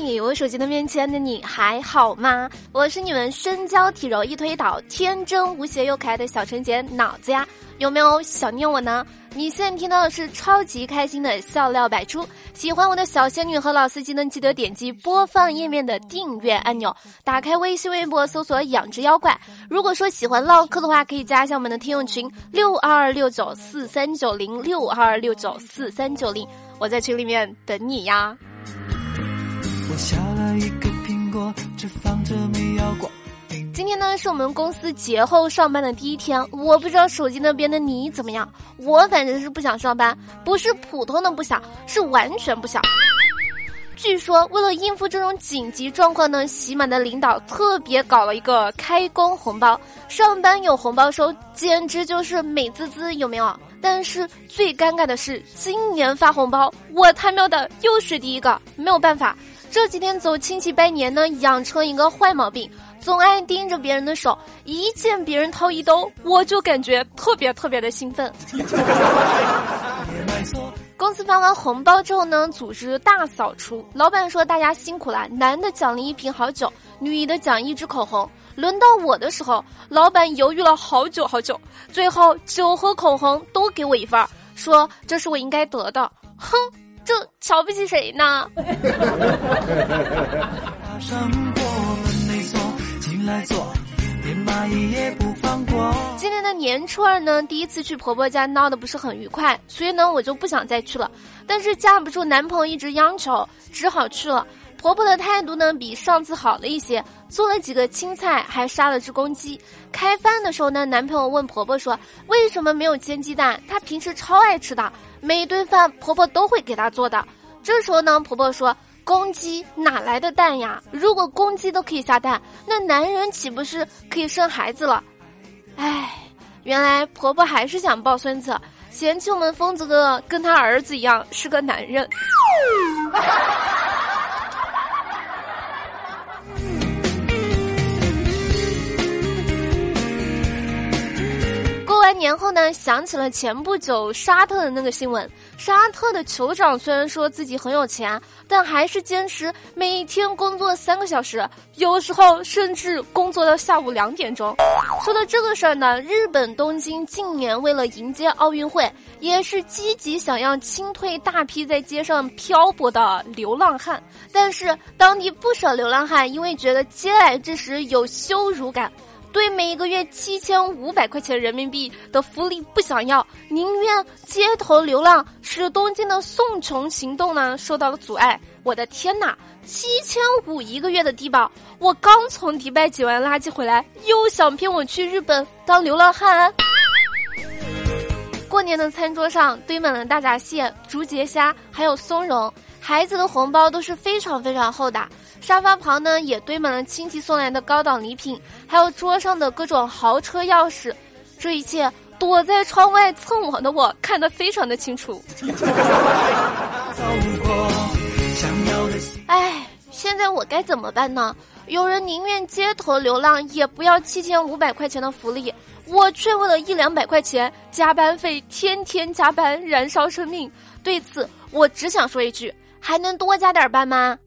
嘿，我手机的面前的你还好吗？我是你们身娇体柔一推倒、天真无邪又可爱的小纯洁脑子呀，有没有想念我呢？你现在听到的是超级开心的笑料百出。喜欢我的小仙女和老司机呢，记得点击播放页面的订阅按钮，打开微信、微博搜索“养殖妖怪”。如果说喜欢唠嗑的话，可以加一下我们的听友群六二二六九四三九零六二二六九四三九零，我在群里面等你呀。下了一个苹果，只放着没咬过。今天呢是我们公司节后上班的第一天，我不知道手机那边的你怎么样，我反正是不想上班，不是普通的不想，是完全不想。据说为了应付这种紧急状况呢，喜马的领导特别搞了一个开工红包，上班有红包收，简直就是美滋滋，有没有？但是最尴尬的是，今年发红包，我他喵的又是第一个，没有办法，这几天走亲戚拜年呢，养成一个坏毛病。总爱盯着别人的手，一见别人掏一兜，我就感觉特别特别的兴奋。公司发完红包之后呢，组织大扫除。老板说大家辛苦了，男的奖励一瓶好酒，女的奖一支口红。轮到我的时候，老板犹豫了好久好久，最后酒和口红都给我一份儿，说这是我应该得的。哼，这瞧不起谁呢？来做，连蚂蚁也不放过。今年的年初二呢，第一次去婆婆家闹得不是很愉快，所以呢，我就不想再去了。但是架不住男朋友一直央求，只好去了。婆婆的态度呢，比上次好了一些，做了几个青菜，还杀了只公鸡。开饭的时候呢，男朋友问婆婆说：“为什么没有煎鸡蛋？他平时超爱吃的，每顿饭婆婆都会给他做的。”这时候呢，婆婆说。公鸡哪来的蛋呀？如果公鸡都可以下蛋，那男人岂不是可以生孩子了？哎，原来婆婆还是想抱孙子，嫌弃我们疯子哥跟他儿子一样是个男人。三年后呢，想起了前不久沙特的那个新闻。沙特的酋长虽然说自己很有钱，但还是坚持每天工作三个小时，有时候甚至工作到下午两点钟。说到这个事儿呢，日本东京近年为了迎接奥运会，也是积极想要清退大批在街上漂泊的流浪汉。但是当地不少流浪汉因为觉得接来之时有羞辱感。对每一个月七千五百块钱人民币的福利不想要，宁愿街头流浪，使东京的送穷行动呢受到了阻碍。我的天哪，七千五一个月的低保，我刚从迪拜捡完垃圾回来，又想骗我去日本当流浪汉？过年的餐桌上堆满了大闸蟹、竹节虾，还有松茸，孩子的红包都是非常非常厚的。沙发旁呢，也堆满了亲戚送来的高档礼品，还有桌上的各种豪车钥匙。这一切，躲在窗外蹭网的我看得非常的清楚。哎，现在我该怎么办呢？有人宁愿街头流浪，也不要七千五百块钱的福利，我却为了一两百块钱加班费，天天加班，燃烧生命。对此，我只想说一句：还能多加点班吗？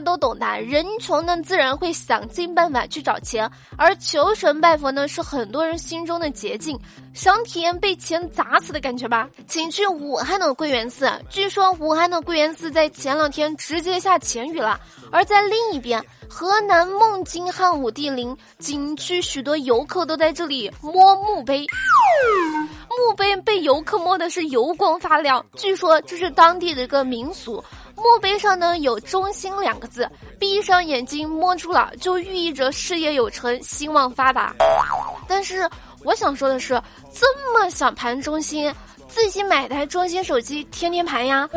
都懂的，人穷呢，自然会想尽办法去找钱，而求神拜佛呢，是很多人心中的捷径。想体验被钱砸死的感觉吧？请去武汉的归元寺，据说武汉的归元寺在前两天直接下钱雨了。而在另一边，河南孟津汉武帝陵景区，许多游客都在这里摸墓碑，墓碑被游客摸的是油光发亮，据说这是当地的一个民俗。墓碑上呢有“中心”两个字，闭上眼睛摸住了，就寓意着事业有成、兴旺发达。但是我想说的是，这么想盘中心，自己买台中心手机，天天盘呀。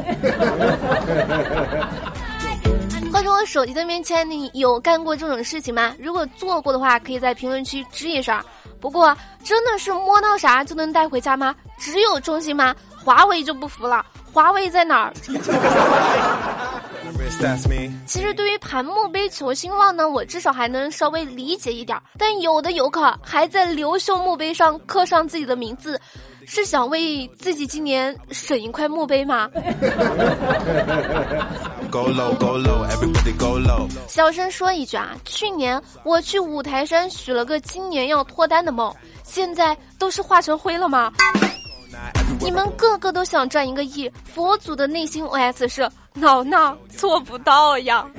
话说我手机的面前，你有干过这种事情吗？如果做过的话，可以在评论区吱一声。不过，真的是摸到啥就能带回家吗？只有中心吗？华为就不服了。华为在哪儿？其实对于盘墓碑求兴旺呢，我至少还能稍微理解一点。但有的游客还在刘秀墓碑上刻上自己的名字，是想为自己今年省一块墓碑吗？小声说一句啊，去年我去五台山许了个今年要脱单的梦，现在都是化成灰了吗？你们个个都想赚一个亿，佛祖的内心 OS 是：老衲做不到呀。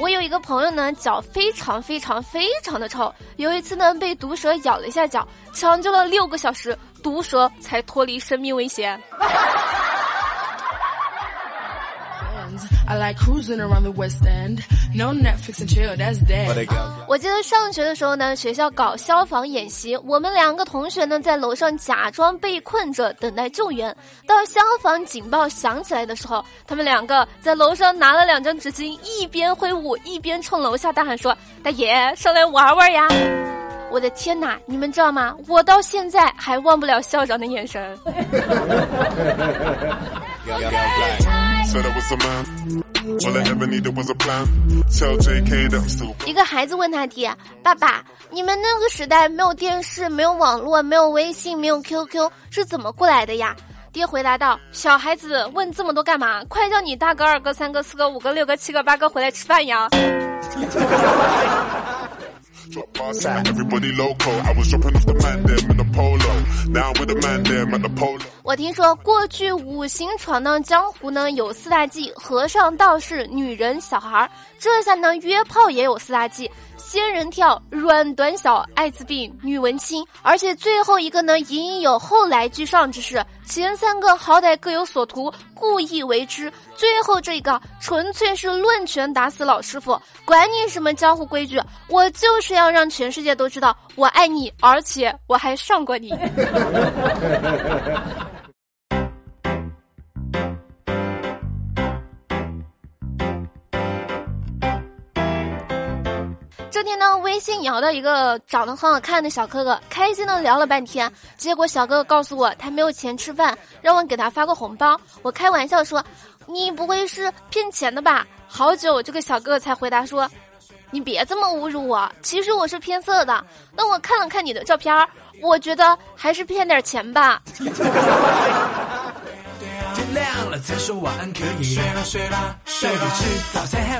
我有一个朋友呢，脚非常非常非常的臭，有一次呢被毒蛇咬了一下脚，抢救了六个小时，毒蛇才脱离生命危险。我记得上学的时候呢，学校搞消防演习，我们两个同学呢在楼上假装被困着等待救援。到消防警报响起来的时候，他们两个在楼上拿了两张纸巾，一边挥舞一边冲楼下大喊说：“大爷，上来玩玩呀！”我的天哪，你们知道吗？我到现在还忘不了校长的眼神。一个孩子问他爹：“爸爸，你们那个时代没有电视，没有网络，没有微信，没有 QQ，是怎么过来的呀？”爹回答道：“小孩子问这么多干嘛？快叫你大哥、二哥、三哥、四哥、五哥、六哥、七哥、八哥回来吃饭呀！”我听说过去五行闯荡江湖呢，有四大忌：和尚、道士、女人、小孩儿。这下呢，约炮也有四大忌。仙人跳、软短小、艾滋病、女文青，而且最后一个呢，隐隐有后来居上之势。前三个好歹各有所图，故意为之；最后这个纯粹是论拳打死老师傅，管你什么江湖规矩，我就是要让全世界都知道我爱你，而且我还上过你。这天呢，微信摇到一个长得很好看的小哥哥，开心的聊了半天。结果小哥哥告诉我，他没有钱吃饭，让我给他发个红包。我开玩笑说：“你不会是骗钱的吧？”好久，这个小哥哥才回答说：“你别这么侮辱我，其实我是偏色的。那我看了看你的照片，我觉得还是骗点钱吧。”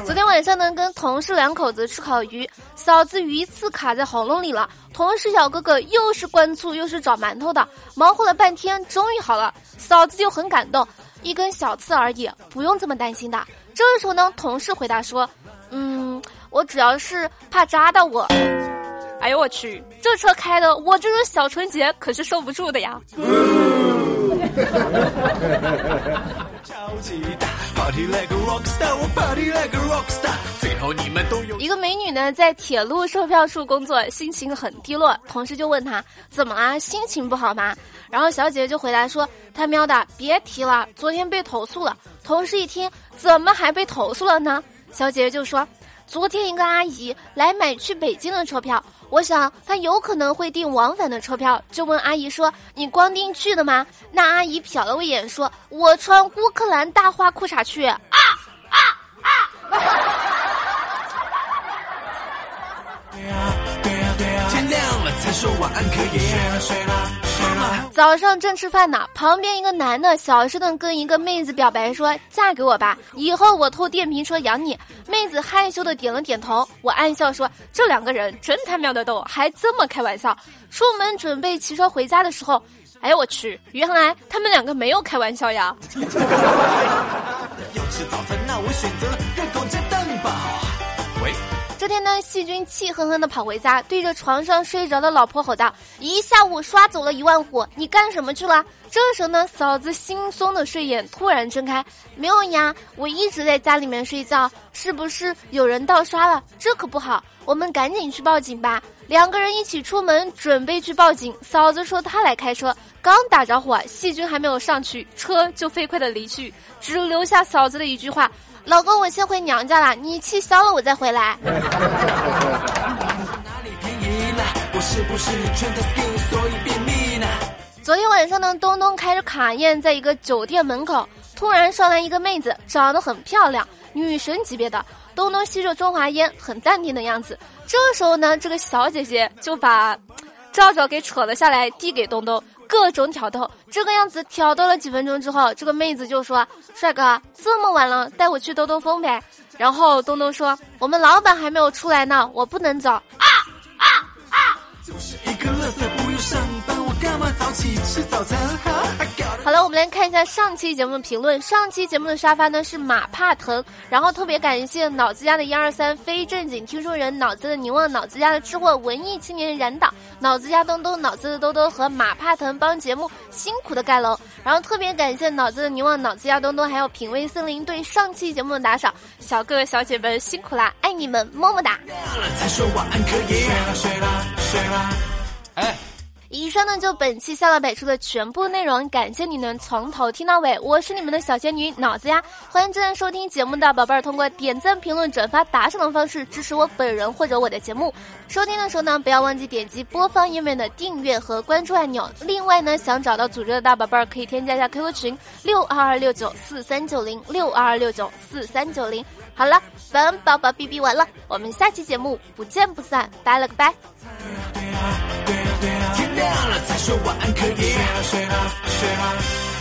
昨天晚上呢，跟同事两口子吃烤鱼，嫂子鱼刺卡在喉咙里了。同事小哥哥又是灌醋又是找馒头的，忙活了半天，终于好了。嫂子就很感动，一根小刺而已，不用这么担心的。这时候呢，同事回答说：“嗯，我主要是怕扎到我。”哎呦我去，这车开的，我这种小纯洁可是受不住的呀。一个美女呢，在铁路售票处工作，心情很低落。同事就问她怎么啦，心情不好吗？然后小姐姐就回答说：“他喵的，别提了，昨天被投诉了。”同事一听，怎么还被投诉了呢？小姐姐就说。昨天一个阿姨来买去北京的车票，我想她有可能会订往返的车票，就问阿姨说：“你光订去的吗？”那阿姨瞟了我一眼，说：“我穿乌克兰大花裤衩去。”啊啊啊！天亮了才说晚安可以睡了睡了。早上正吃饭呢，旁边一个男的小声的跟一个妹子表白说：“嫁给我吧，以后我偷电瓶车养你。”妹子害羞的点了点头。我暗笑说：“这两个人真他喵的逗，还这么开玩笑。”出门准备骑车回家的时候，哎我去，原来他们两个没有开玩笑呀。这天呢，细菌气哼哼的跑回家，对着床上睡着的老婆吼道：“一下午刷走了一万户，你干什么去了？”这时呢，嫂子惺忪的睡眼突然睁开，没有呀，我一直在家里面睡觉，是不是有人盗刷了？这可不好，我们赶紧去报警吧。两个人一起出门，准备去报警。嫂子说她来开车，刚打着火，细菌还没有上去，车就飞快的离去，只留下嫂子的一句话。老公，我先回娘家了，你气消了我再回来。昨天晚上呢，东东开着卡宴在一个酒店门口，突然上来一个妹子，长得很漂亮，女神级别的。东东吸着中华烟，很淡定的样子。这时候呢，这个小姐姐就把 罩罩给扯了下来，递给东东，各种挑逗。这个样子挑逗了几分钟之后，这个妹子就说：“帅哥，这么晚了，带我去兜兜风呗。”然后东东说：“我们老板还没有出来呢，我不能走。”啊啊啊！就是一个乐色，不用上班，我干嘛早起吃早餐？好了，我们来看一下上期节目的评论。上期节目的沙发呢是马怕疼，然后特别感谢脑子家的一二三非正经听说人，脑子的凝望，脑子家的吃货文艺青年燃导，脑子家东东，脑子的兜兜和马怕疼帮节目辛苦的盖楼。然后特别感谢脑子的凝望，脑子家东东，还有品味森林对上期节目的打赏，小哥哥小姐们辛苦啦，爱你们，么么哒。哎。以上呢就本期笑乐百出的全部内容，感谢你能从头听到尾，我是你们的小仙女脑子呀，欢迎正在收听节目的宝贝儿通过点赞、评论、转发、打赏的方式支持我本人或者我的节目。收听的时候呢，不要忘记点击播放页面的订阅和关注按钮。另外呢，想找到组织的大宝贝儿可以添加一下 QQ 群六二二六九四三九零六二二六九四三九零。好了，本宝宝哔哔完了，我们下期节目不见不散，拜了个拜。天亮了才说晚安，可以睡了睡了睡了。